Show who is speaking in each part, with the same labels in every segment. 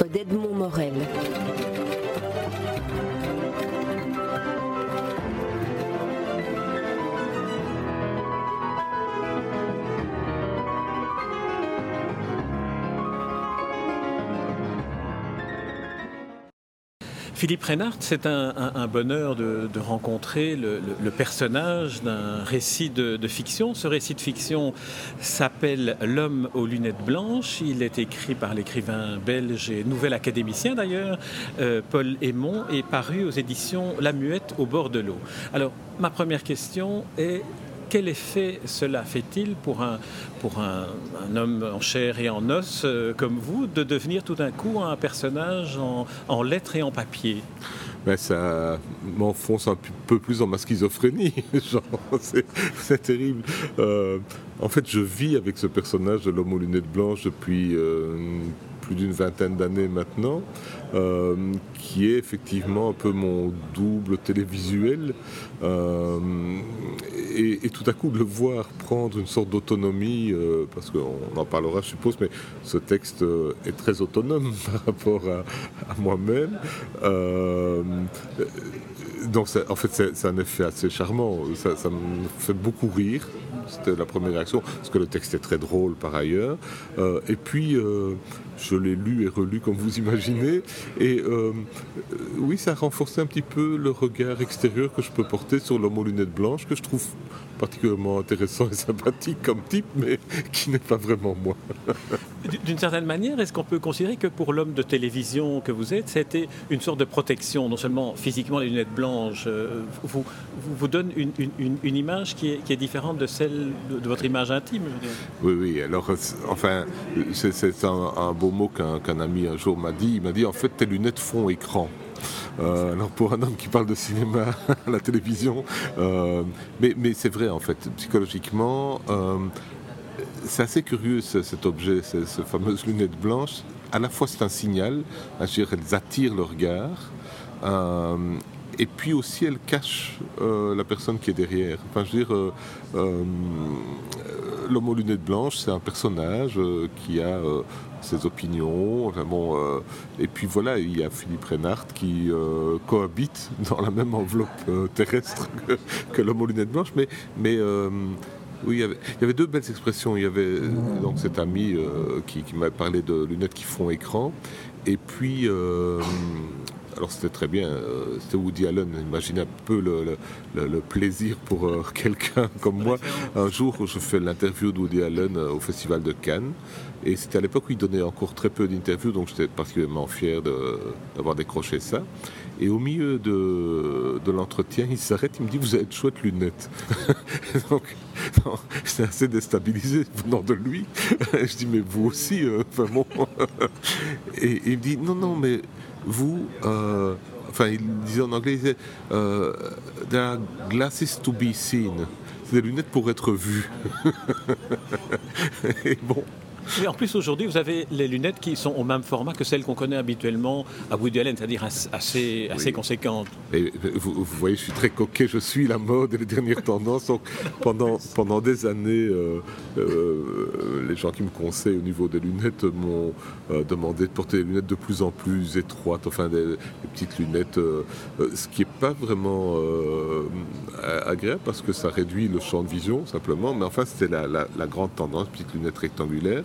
Speaker 1: d'Edmond
Speaker 2: Philippe Reynard, c'est un, bonheur de, rencontrer le, personnage d'un récit de, fiction. Ce récit de fiction s'appelle L'homme aux lunettes blanches. Il est écrit par l'écrivain belge et nouvel académicien d'ailleurs, euh, Paul Aymon, et paru aux éditions La Muette au bord de l'eau. Alors, ma première question est quel effet cela fait-il pour un, pour un, homme en chair et en os euh, comme vous de devenir tout d'un coup un personnage en, lettres et en papier?
Speaker 3: Ben ça m'enfonce un peu plus dans ma schizophrénie. c'est terrible. Euh, en fait, je vis avec ce personnage de l'homme aux lunettes blanches depuis euh, d'une vingtaine d'années maintenant, euh, qui est effectivement un peu mon double télévisuel. Euh, et, tout à coup, de le voir prendre une sorte d'autonomie, euh, parce qu'on en parlera, je suppose, mais ce texte est très autonome par rapport à, moi-même. Donc, en fait, c'est un effet assez charmant. Ça, me fait beaucoup rire. C'était la première réaction, parce que le texte est très drôle par ailleurs. et puis, je l'ai lu et relu comme vous imaginez. Et euh, oui, ça a renforcé un petit peu le regard extérieur que je peux porter sur l'homme aux lunettes blanches, que je trouve particulièrement intéressant et sympathique comme type, mais qui n'est pas vraiment moi.
Speaker 2: D'une certaine manière, est-ce qu'on peut considérer que pour l'homme de télévision que vous êtes, c'était une sorte de protection, non seulement physiquement les lunettes blanches, euh, vous, vous, donne une, une, image qui est, qui est, différente de celle de, votre image intime
Speaker 3: Oui, oui, alors, enfin, c'est un, beau mot qu'un ami un jour m'a dit. Il m'a dit, en fait, tes lunettes font écran. Euh, alors pour un homme qui parle de cinéma à la télévision, euh, mais, c'est vrai en fait, psychologiquement, euh, c'est assez curieux cet objet, ces, fameuses lunettes blanches. À la fois c'est un signal, elles attirent le regard, et puis aussi elles cachent la personne qui est derrière. Enfin, je veux dire, l'homme aux lunettes blanches, c'est un personnage qui a ses opinions. euh, et puis voilà, il y a Philippe Reynard qui euh, cohabite dans la même enveloppe euh, terrestre que, l'homme aux lunettes blanches. Mais, mais oui, il y, avait, deux belles expressions. Il y avait donc cet ami qui m'a parlé de lunettes qui font écran. Et puis alors c'était très bien, euh, c'était Woody Allen. Imaginez un peu le, plaisir pour euh, quelqu'un comme moi. Un jour, je fais l'interview de Woody Allen euh, au Festival de Cannes. Et c'était à l'époque où il donnait encore très peu d'interviews, donc j'étais particulièrement fier d'avoir décroché ça. Et au milieu de, l'entretien, il s'arrête, il me dit Vous avez de chouettes lunettes. donc, j'étais assez déstabilisé venant de lui. je dis Mais vous aussi, bon. et il me dit Non, non, mais vous, euh, enfin, il disait en anglais, il disait, euh, there are glasses to be seen. C'est des lunettes pour être vues.
Speaker 2: et bon, et en plus, aujourd'hui, vous avez les lunettes qui sont au même format que celles qu'on connaît habituellement à Woody Allen, c'est-à-dire assez, assez conséquentes.
Speaker 3: Et vous, voyez, je suis très coquet, je suis la mode et les dernières tendances. Donc, pendant, pendant des années, euh, euh, les gens qui me conseillent au niveau des lunettes m'ont euh, demandé de porter des lunettes de plus en plus étroites, enfin des, petites lunettes, ce qui n'est pas vraiment agréable parce que ça réduit le champ de vision simplement. Mais enfin, c'était la, la, la grande tendance, petites lunettes rectangulaires.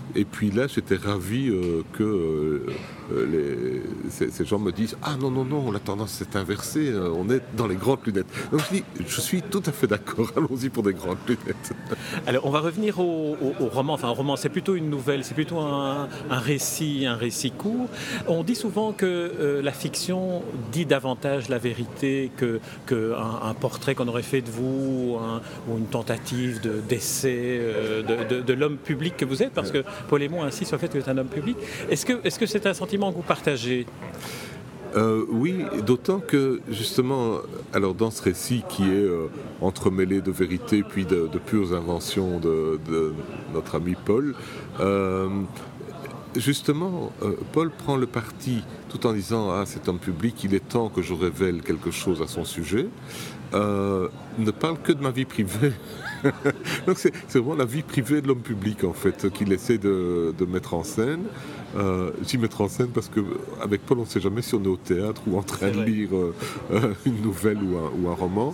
Speaker 3: Et puis là, j'étais ravi euh, que euh, euh, ces, gens me disent Ah non, non, non, la tendance s'est inversée, on est dans les grandes lunettes. Donc je dis Je suis tout à fait d'accord, allons-y pour des grandes lunettes.
Speaker 2: Alors on va revenir au, roman. Enfin, un roman, c'est plutôt une nouvelle, c'est plutôt un, récit, un récit court. On dit souvent que la fiction dit davantage la vérité que, que un, portrait qu'on aurait fait de vous ou une tentative d'essai de, de l'homme public que vous êtes, parce que Paul Aymon insiste sur le fait que êtes un homme public. Est-ce que c'est -ce c'est un sentiment que vous partagez?
Speaker 3: Euh, oui, d'autant que justement, alors dans ce récit qui est euh, entremêlé de vérité puis de, pures inventions de, notre ami Paul, euh, justement, Paul prend le parti, tout en disant Ah, cet homme public, il est temps que je révèle quelque chose à son sujet, ne parle que de ma vie privée. Donc c'est vraiment la vie privée de l'homme public, en fait, qu'il essaie de, mettre en scène. Euh, J'y mettre en scène parce qu'avec Paul, on ne sait jamais si on est au théâtre ou en train de lire euh, une nouvelle ou un, ou un roman.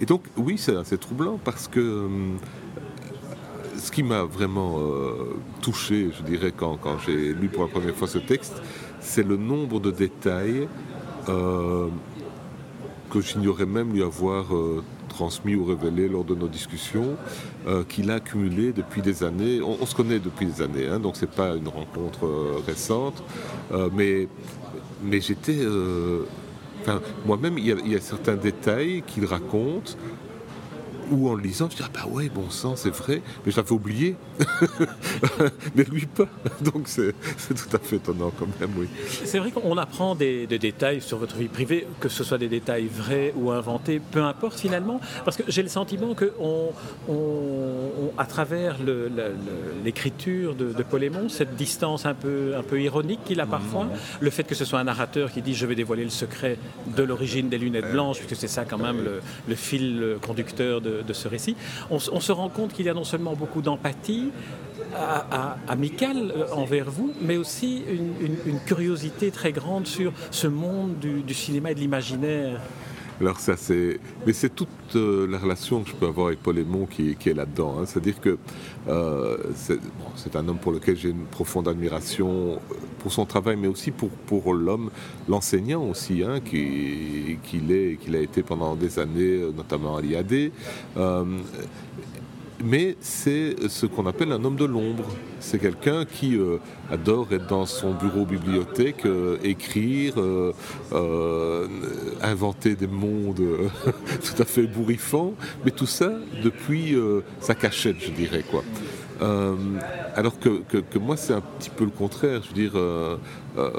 Speaker 3: et donc, oui, c'est assez troublant parce que ce qui m'a vraiment euh, touché, je dirais, quand, j'ai lu pour la première fois ce texte, c'est le nombre de détails euh, que j'ignorais même lui avoir euh, transmis ou révélé lors de nos discussions, qu'il a accumulé depuis des années. On, se connaît depuis des années, hein, donc c'est pas une rencontre récente, mais, mais j'étais. moi-même, il y, a certains détails qu'il raconte ou en le lisant, je dis, ah bah ouais, bon sang, c'est vrai, mais je l'avais oublié. mais lui pas. Donc c'est tout à fait étonnant quand même, oui.
Speaker 2: C'est vrai qu'on apprend des, détails sur votre vie privée, que ce soit des détails vrais ou inventés, peu importe finalement, parce que j'ai le sentiment que on, à travers l'écriture de, de Paul Aymon, cette distance un peu, un peu ironique qu'il a parfois, mmh. le fait que ce soit un narrateur qui dit je vais dévoiler le secret de l'origine des lunettes blanches, puisque c'est ça quand même le, le fil conducteur de, de, ce récit, on, se rend compte qu'il y a non seulement beaucoup d'empathie, amicale euh, envers vous, mais aussi une, curiosité très grande sur ce monde du, cinéma et de l'imaginaire.
Speaker 3: Alors ça c'est, mais c'est toute euh, la relation que je peux avoir avec Paul Aymon qui, est là-dedans. Hein. C'est-à-dire que euh, c'est, un homme pour lequel j'ai une profonde admiration pour son travail, mais aussi pour, pour l'homme, l'enseignant aussi, hein, qui, qu'il est, qu'il a été pendant des années, notamment à l'IAD. Euh, mais c'est ce qu'on appelle un homme de l'ombre. C'est quelqu'un qui euh, adore être dans son bureau bibliothèque, euh, écrire, inventer des mondes tout à fait bourrifants, mais tout ça depuis sa cachette, je dirais quoi. Euh, alors que, moi, c'est un petit peu le contraire. Je veux dire, euh, euh,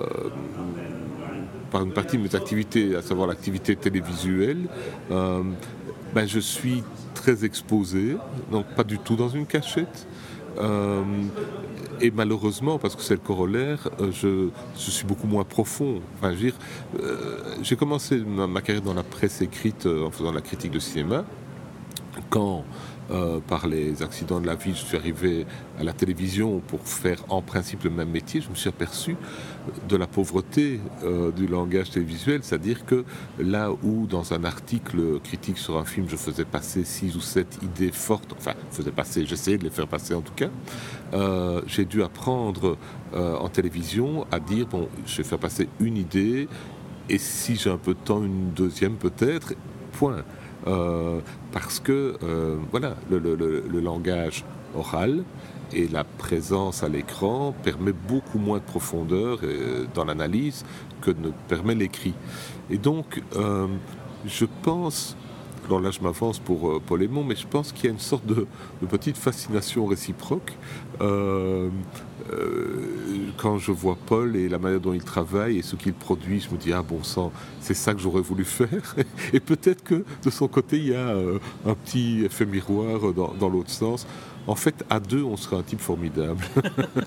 Speaker 3: par une partie de mes activités, à savoir l'activité télévisuelle, ben, je suis très exposé, donc pas du tout dans une cachette. et malheureusement, parce que c'est le corollaire, je, suis beaucoup moins profond. Enfin, j'ai commencé ma, carrière dans la presse écrite en faisant la critique de cinéma. Quand euh, par les accidents de la vie, je suis arrivé à la télévision pour faire en principe le même métier. Je me suis aperçu de la pauvreté euh, du langage télévisuel, c'est-à-dire que là où dans un article critique sur un film, je faisais passer six ou sept idées fortes, enfin, faisais passer, j'essayais de les faire passer en tout cas, euh, j'ai dû apprendre en télévision à dire bon, je vais faire passer une idée et si j'ai un peu de temps, une deuxième peut-être, point. Euh, parce que euh, voilà, le, langage oral et la présence à l'écran permet beaucoup moins de profondeur euh, dans l'analyse que ne permet l'écrit. Et donc, je pense alors là je m'avance pour Paul Aymon, mais je pense qu'il y a une sorte de, petite fascination réciproque quand je vois Paul et la manière dont il travaille et ce qu'il produit, je me dis, ah bon sang, c'est ça que j'aurais voulu faire. Et peut-être que de son côté, il y a euh, un petit effet miroir dans l'autre sens. En fait, à deux, on serait un type formidable.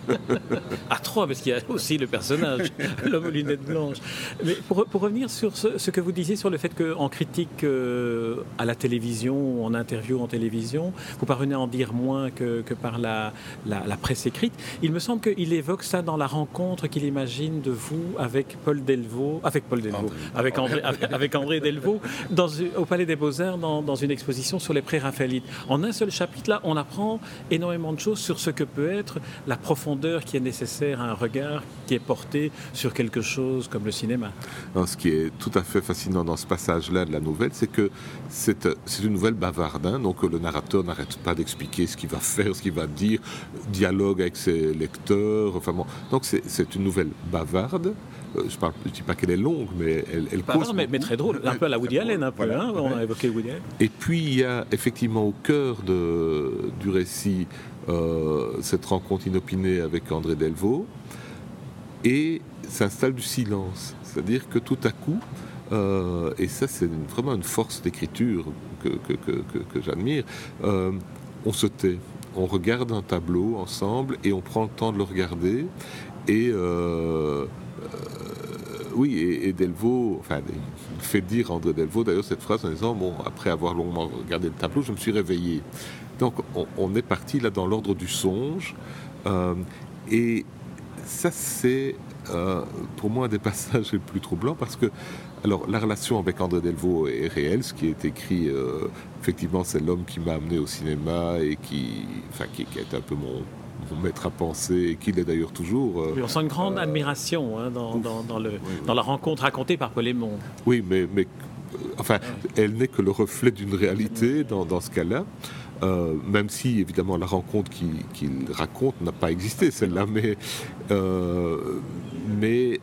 Speaker 2: à trois, parce qu'il y a aussi le personnage, l'homme aux lunettes blanches. Mais pour, revenir sur ce, que vous disiez sur le fait qu'en critique euh, à la télévision, en interview en télévision, vous parvenez à en dire moins que, par la, la, presse écrite, il me semble qu'il évoque ça dans la rencontre qu'il imagine de vous avec Paul Delvaux, avec Paul Delvaux, avec André, avec, André Delvaux, dans, au Palais des Beaux-Arts, dans, dans une exposition sur les pré-raphaélites. En un seul chapitre, là, on apprend énormément de choses sur ce que peut être la profondeur qui est nécessaire à un regard qui est porté sur quelque chose comme le cinéma.
Speaker 3: ce qui est tout à fait fascinant dans ce passage-là de la nouvelle, c'est que c'est une nouvelle bavarde. Hein. donc le narrateur n'arrête pas d'expliquer ce qu'il va faire, ce qu'il va dire, dialogue avec ses lecteurs. Enfin bon, donc c'est une nouvelle bavarde euh, je ne dis pas qu'elle est longue, mais elle, elle cause
Speaker 2: mais, mais, très drôle, un peu à la Woody Allen, un peu, hein, on a évoqué Woody Allen.
Speaker 3: Et puis il y a effectivement au cœur de, du récit euh, cette rencontre inopinée avec André Delvaux, et s'installe du silence, c'est-à-dire que tout à coup, euh, et ça c'est vraiment une force d'écriture que, que, que, que j'admire, on se tait. on regarde un tableau ensemble et on prend le temps de le regarder. Et euh, oui, et, Delvaux, enfin, il fait dire André Delvaux d'ailleurs cette phrase en disant Bon, après avoir longuement regardé le tableau, je me suis réveillé. Donc on, est parti là dans l'ordre du songe. et ça, c'est pour moi un des passages les plus troublants parce que alors, la relation avec André Delvaux est réelle. Ce qui est écrit, euh, effectivement, c'est l'homme qui m'a amené au cinéma et qui, enfin, qui, un peu mon, maître à penser et qui l'est d'ailleurs toujours.
Speaker 2: Euh, on sent une grande euh, admiration hein, dans, dans, le, dans, la rencontre racontée par Paul Aymon.
Speaker 3: Oui, mais, mais enfin, elle n'est que le reflet d'une réalité dans, dans ce cas-là. même si évidemment la rencontre qu'il raconte n'a pas existé, celle-là, mais, mais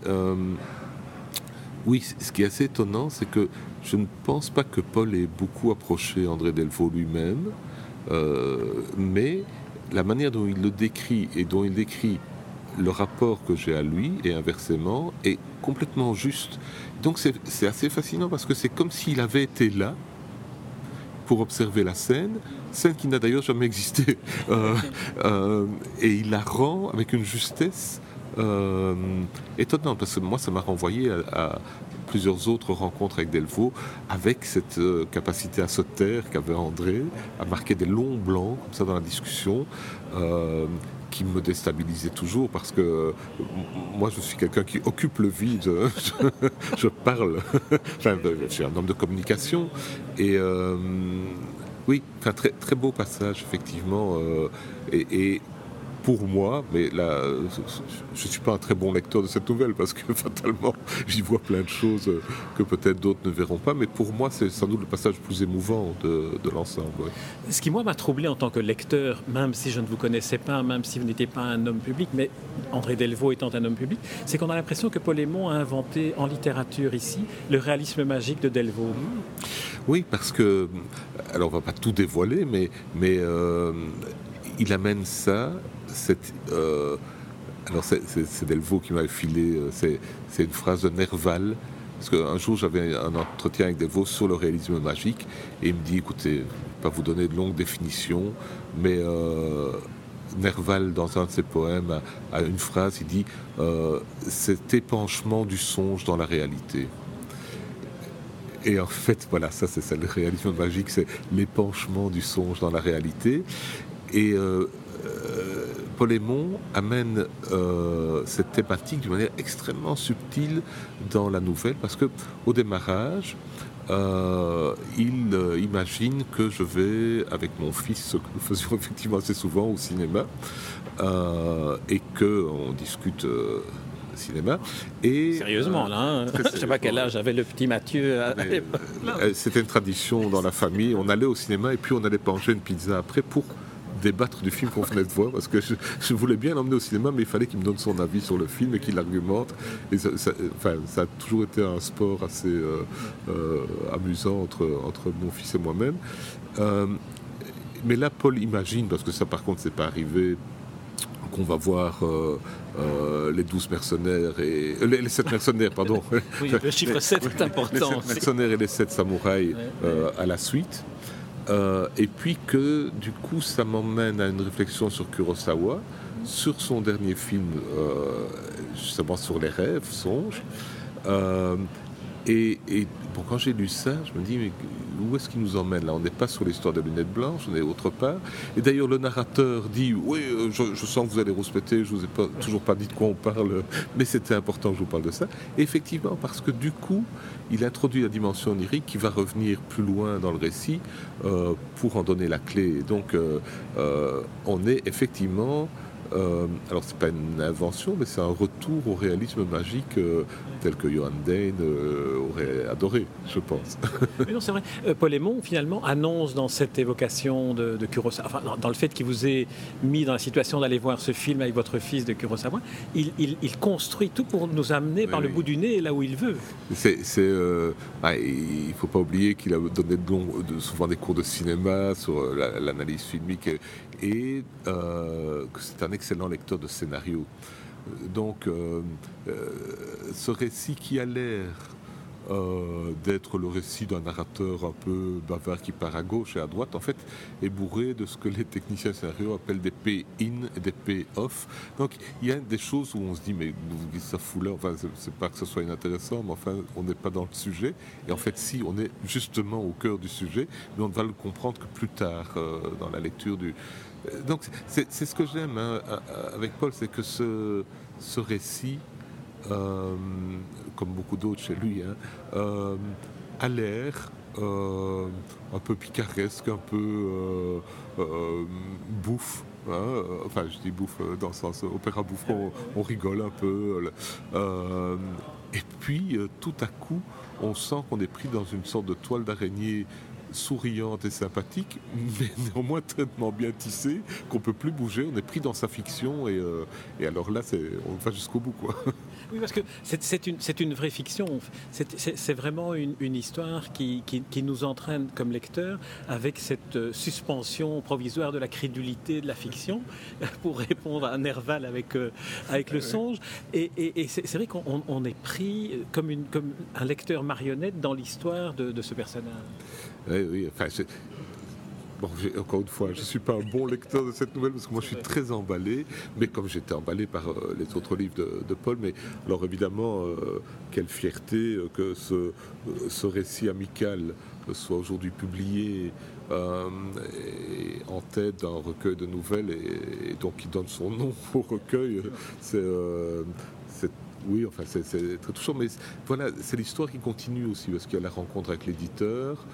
Speaker 3: oui, ce qui est assez étonnant, c'est que je ne pense pas que Paul ait beaucoup approché André Delvaux lui-même, euh, mais la manière dont il le décrit et dont il décrit le rapport que j'ai à lui et inversement est complètement juste. Donc c'est assez fascinant parce que c'est comme s'il avait été là pour observer la scène, scène qui n'a d'ailleurs jamais existé. Euh, euh, et il la rend avec une justesse euh, étonnant parce que moi ça m'a renvoyé à, plusieurs autres rencontres avec Delvaux avec cette euh, capacité à se taire qu'avait André, à marquer des longs blancs comme ça dans la discussion. Euh, qui me déstabilisait toujours parce que moi je suis quelqu'un qui occupe le vide, je, parle, je suis un homme de communication et oui, très, très beau passage effectivement et pour moi, mais là, je ne suis pas un très bon lecteur de cette nouvelle parce que fatalement, j'y vois plein de choses que peut-être d'autres ne verront pas, mais pour moi, c'est sans doute le passage le plus émouvant de, l'ensemble.
Speaker 2: Ce qui, moi, m'a troublé en tant que lecteur, même si je ne vous connaissais pas, même si vous n'étiez pas un homme public, mais André Delvaux étant un homme public, c'est qu'on a l'impression que Paul Aymon a inventé en littérature ici le réalisme magique de Delvaux.
Speaker 3: Oui, parce que, alors on va pas tout dévoiler, mais, mais euh, il amène ça euh, alors c'est Delvaux qui m'a filé, euh, c'est une phrase de Nerval. Parce qu'un jour j'avais un entretien avec Delvaux sur le réalisme magique et il me dit écoutez, pas vous donner de longues définitions, mais euh, Nerval, dans un de ses poèmes, a, une phrase il dit cet épanchement du songe dans la réalité. Et en fait, voilà, ça c'est ça, le réalisme magique, c'est l'épanchement du songe dans la réalité. Et Aymon amène euh, cette thématique d'une manière extrêmement subtile dans la nouvelle, parce que au démarrage, euh, il euh, imagine que je vais avec mon fils, ce que nous faisions effectivement assez souvent au cinéma, et que on discute. cinéma.
Speaker 2: Et, Sérieusement, là, hein. je ne sais pas quel âge avait le petit Mathieu.
Speaker 3: C'était une tradition dans la famille. On allait au cinéma et puis on allait manger une pizza après pour débattre du film qu'on venait de voir, parce que je, voulais bien l'emmener au cinéma, mais il fallait qu'il me donne son avis sur le film et qu'il argumente. Et ça, enfin, ça a toujours été un sport assez euh, euh, amusant entre, entre mon fils et moi-même. Euh, mais là, Paul imagine, parce que ça par contre, c'est pas arrivé, qu'on va voir les 12 mercenaires et les, 7 mercenaires, pardon.
Speaker 2: oui, le chiffre 7 est important.
Speaker 3: Les 7 mercenaires et les 7 samouraïs à la suite. Euh, et puis que du coup ça m'emmène à une réflexion sur Kurosawa, sur son dernier film, euh, justement sur les rêves, songes. Euh, et, bon, quand j'ai lu ça, je me dis, mais où est-ce qu'il nous emmène là? On n'est pas sur l'histoire de lunettes blanches, on est autre part. Et d'ailleurs, le narrateur dit, oui, je, sens que vous allez rouspéter, je vous ai pas, toujours pas dit de quoi on parle, mais c'était important que je vous parle de ça. Et effectivement, parce que du coup, il introduit la dimension onirique qui va revenir plus loin dans le récit euh, pour en donner la clé. donc, euh, euh, on est effectivement euh, alors c'est pas une invention, mais c'est un retour au réalisme magique euh, tel que Johan Dane euh, aurait adoré, je pense.
Speaker 2: mais non, c'est vrai. Paul Aymon, finalement, annonce dans cette évocation de, Kurosawa, enfin, dans, le fait qu'il vous ait mis dans la situation d'aller voir ce film avec votre fils de Kurosawa, il, construit tout pour nous amener par le bout du nez là où il veut.
Speaker 3: C'est, ah, il ne faut pas oublier qu'il a donné de, souvent des cours de cinéma sur l'analyse filmique et que c'est un excellent lecteur de scénario. Donc, euh, euh, ce récit qui a l'air euh, d'être le récit d'un narrateur un peu bavard qui part à gauche et à droite, en fait, est bourré de ce que les techniciens scénario appellent des pay-in et des pay-off. Donc il y a des choses où on se dit, mais ça fout là, enfin, c'est pas que ce soit inintéressant, mais enfin, on n'est pas dans le sujet. Et en fait, si, on est justement au cœur du sujet, mais on ne va le comprendre que plus tard euh, dans la lecture du. Donc c'est ce que j'aime hein, avec Paul, c'est que ce, récit, euh, comme beaucoup d'autres chez lui, hein, euh, a l'air euh, un peu picaresque, un peu bouffe. Hein, enfin, je dis bouffe dans le sens opéra bouffe, on, rigole un peu. et puis, tout à coup, on sent qu'on est pris dans une sorte de toile d'araignée souriante et sympathique, mais néanmoins tellement bien tissée qu'on peut plus bouger. On est pris dans sa fiction et, euh, alors là, on va jusqu'au bout, quoi.
Speaker 2: Oui, parce que c'est une, une, vraie fiction. C'est vraiment une, une histoire qui, qui, qui, nous entraîne comme lecteurs avec cette euh, suspension provisoire de la crédulité de la fiction pour répondre à Nerval avec, euh, avec le songe. Et, et, et c'est vrai qu'on est pris comme, une, comme un lecteur marionnette dans l'histoire de, de ce personnage.
Speaker 3: Oui, oui, enfin, Bon, encore une fois, je ne suis pas un bon lecteur de cette nouvelle parce que moi je suis très emballé, mais comme j'étais emballé par euh, les autres livres de, Paul, mais alors évidemment, euh, quelle fierté euh, que ce, récit amical soit aujourd'hui publié en tête d'un recueil de nouvelles et, donc qui donne son nom au recueil. C'est oui, enfin, c'est très touchant, mais voilà, c'est l'histoire qui continue aussi, parce qu'il y a la rencontre avec l'éditeur,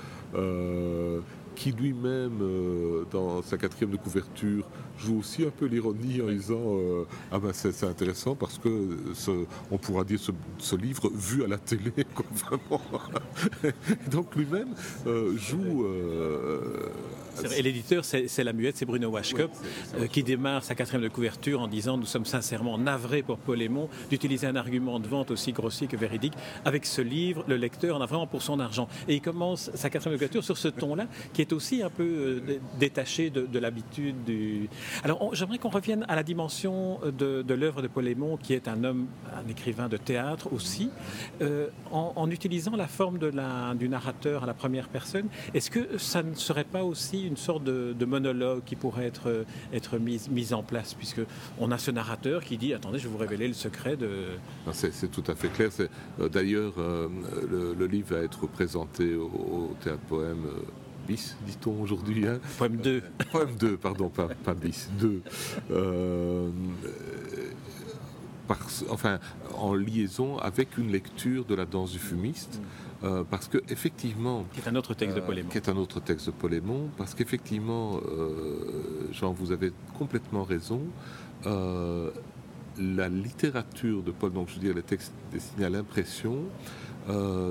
Speaker 3: qui lui-même, euh, dans sa quatrième de couverture, joue aussi un peu l'ironie en disant euh, Ah ben c'est intéressant parce que on pourra dire ce, livre vu à la télé, vraiment. Donc lui-même joue
Speaker 2: et l'éditeur, c'est la muette, c'est Bruno Washkup, euh, qui démarre sa quatrième de couverture en disant Nous sommes sincèrement navrés pour Paul Aymon d'utiliser un argument de vente aussi grossier que véridique. Avec ce livre, le lecteur en a vraiment pour son argent. Et il commence sa quatrième de couverture sur ce ton-là, qui est aussi un peu euh, détaché de, l'habitude du. Alors, j'aimerais qu'on revienne à la dimension de, de l'œuvre de Paul Aymon, qui est un homme, un écrivain de théâtre aussi, euh, en, utilisant la forme de la, du narrateur à la première personne. Est-ce que ça ne serait pas aussi une sorte de, monologue qui pourrait être, être mise, en place, puisque on a ce narrateur qui dit attendez, je vais vous révéler le secret de.
Speaker 3: C'est tout à fait clair. Euh, d'ailleurs, euh, le, livre va être présenté au, théâtre poème. Euh, bis, dit-on aujourd'hui. Hein
Speaker 2: poème 2.
Speaker 3: poème 2, pardon, pas, pas bis, 2. Enfin, en liaison avec une lecture de la danse du fumiste. Euh, parce que effectivement,
Speaker 2: qui est un autre texte de euh, Polémon.
Speaker 3: Qui est un autre texte de Polémon, parce qu'effectivement, euh, Jean, vous avez complètement raison. La littérature de Paul, donc je veux dire les textes destinés à l'impression,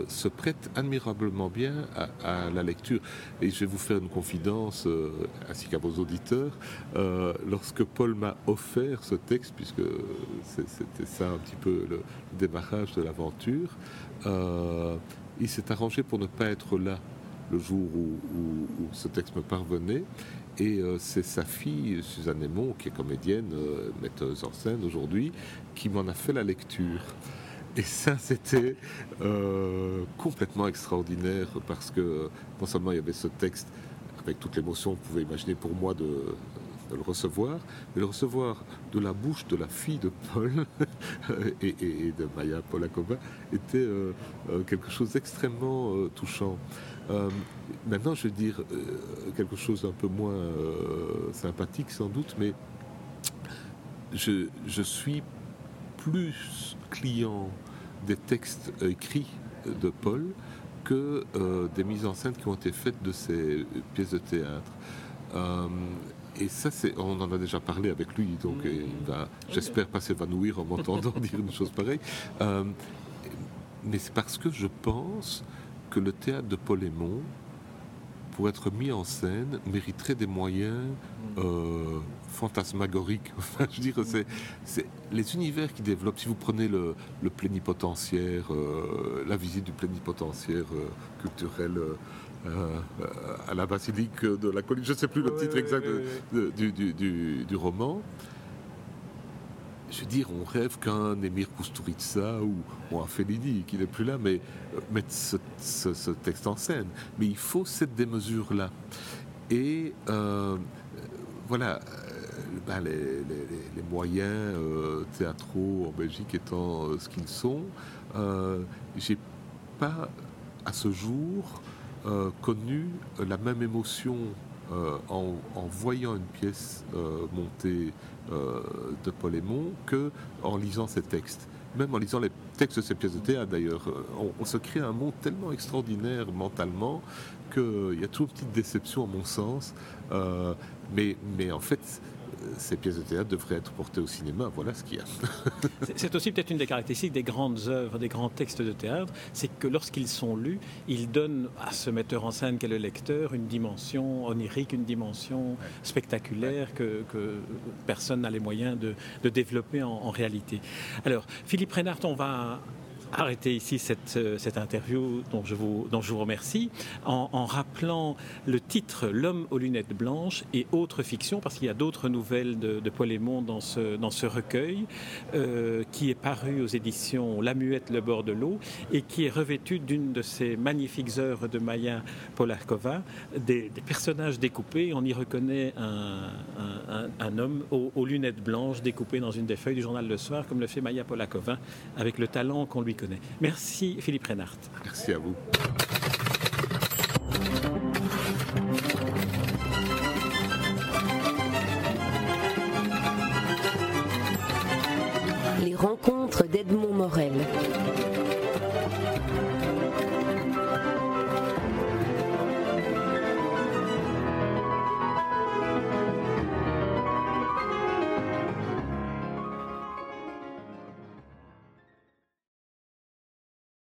Speaker 3: se prête admirablement bien à, la lecture. Et je vais vous faire une confidence, ainsi qu'à vos auditeurs. lorsque Paul m'a offert ce texte, puisque c'était ça un petit peu le démarrage de l'aventure, il s'est arrangé pour ne pas être là le jour où, ce texte me parvenait. Et euh, c'est sa fille, Suzanne Aymon, qui est comédienne, euh, metteuse en scène aujourd'hui, qui m'en a fait la lecture. Et ça, c'était euh, complètement extraordinaire parce que non seulement il y avait ce texte avec toute l'émotion vous pouvez imaginer pour moi de, le recevoir, mais le recevoir de la bouche de la fille de Paul et, de Maya Polakova était quelque chose d'extrêmement euh, maintenant, je vais dire quelque chose d'un peu moins sympathique sans doute, mais je, je suis plus client des textes écrits de Paul que des mises en scène qui ont été faites de ses pièces de théâtre et ça, on en a déjà parlé avec lui, donc mm. il va, j'espère, pas s'évanouir en m'entendant dire une chose pareille. Euh, mais c'est parce que je pense que le théâtre de Paul Aymon, pour être mis en scène, mériterait des moyens mm. euh, fantasmagoriques. Enfin, je veux dire, c'est, les univers qui développent. Si vous prenez le, plénipotentiaire, euh, la visite du plénipotentiaire culturel euh, à la basilique de la colline. Je ne sais plus le titre exact du, roman. Je veux dire, on rêve qu'un Emir Kusturica ou, un Fellini, qui n'est plus là, mais euh, mettre ce, texte en scène. Mais il faut cette démesure-là. Et euh, voilà, ben, les, moyens théâtraux en Belgique étant ce qu'ils sont, j'ai pas à ce jour connu la même émotion euh, en, voyant une pièce euh, montée euh, de Paul Aymon que en lisant ses textes. Même en lisant les textes de ces pièces de théâtre d'ailleurs, on, se crée un monde tellement extraordinaire mentalement qu'il y a toujours une petite déception à mon sens. mais, mais en fait, ces pièces de théâtre devraient être portées au cinéma. Voilà ce qu'il y a.
Speaker 2: c'est aussi peut-être une des caractéristiques des grandes œuvres, des grands textes de théâtre, c'est que lorsqu'ils sont lus, ils donnent à ce metteur en scène qu'est le lecteur une dimension onirique, une dimension spectaculaire que, personne n'a les moyens de, développer en, en, réalité. Alors, Philippe Reinhardt, on va arrêter ici cette, euh, cette interview dont je, vous, dont je vous remercie en, rappelant le titre L'homme aux lunettes blanches et autres fictions, parce qu'il y a d'autres nouvelles de, de, dans ce, dans ce recueil, euh, qui est paru aux éditions La Muette, le bord de l'eau, et qui est revêtu d'une de ces magnifiques œuvres de Maya Polakova, des, personnages découpés. On y reconnaît un, un, homme aux, aux, lunettes blanches découpé dans une des feuilles du journal Le Soir, comme le fait Maya Polakova, avec le talent qu'on lui Merci Philippe Reinhardt.
Speaker 3: Merci à vous.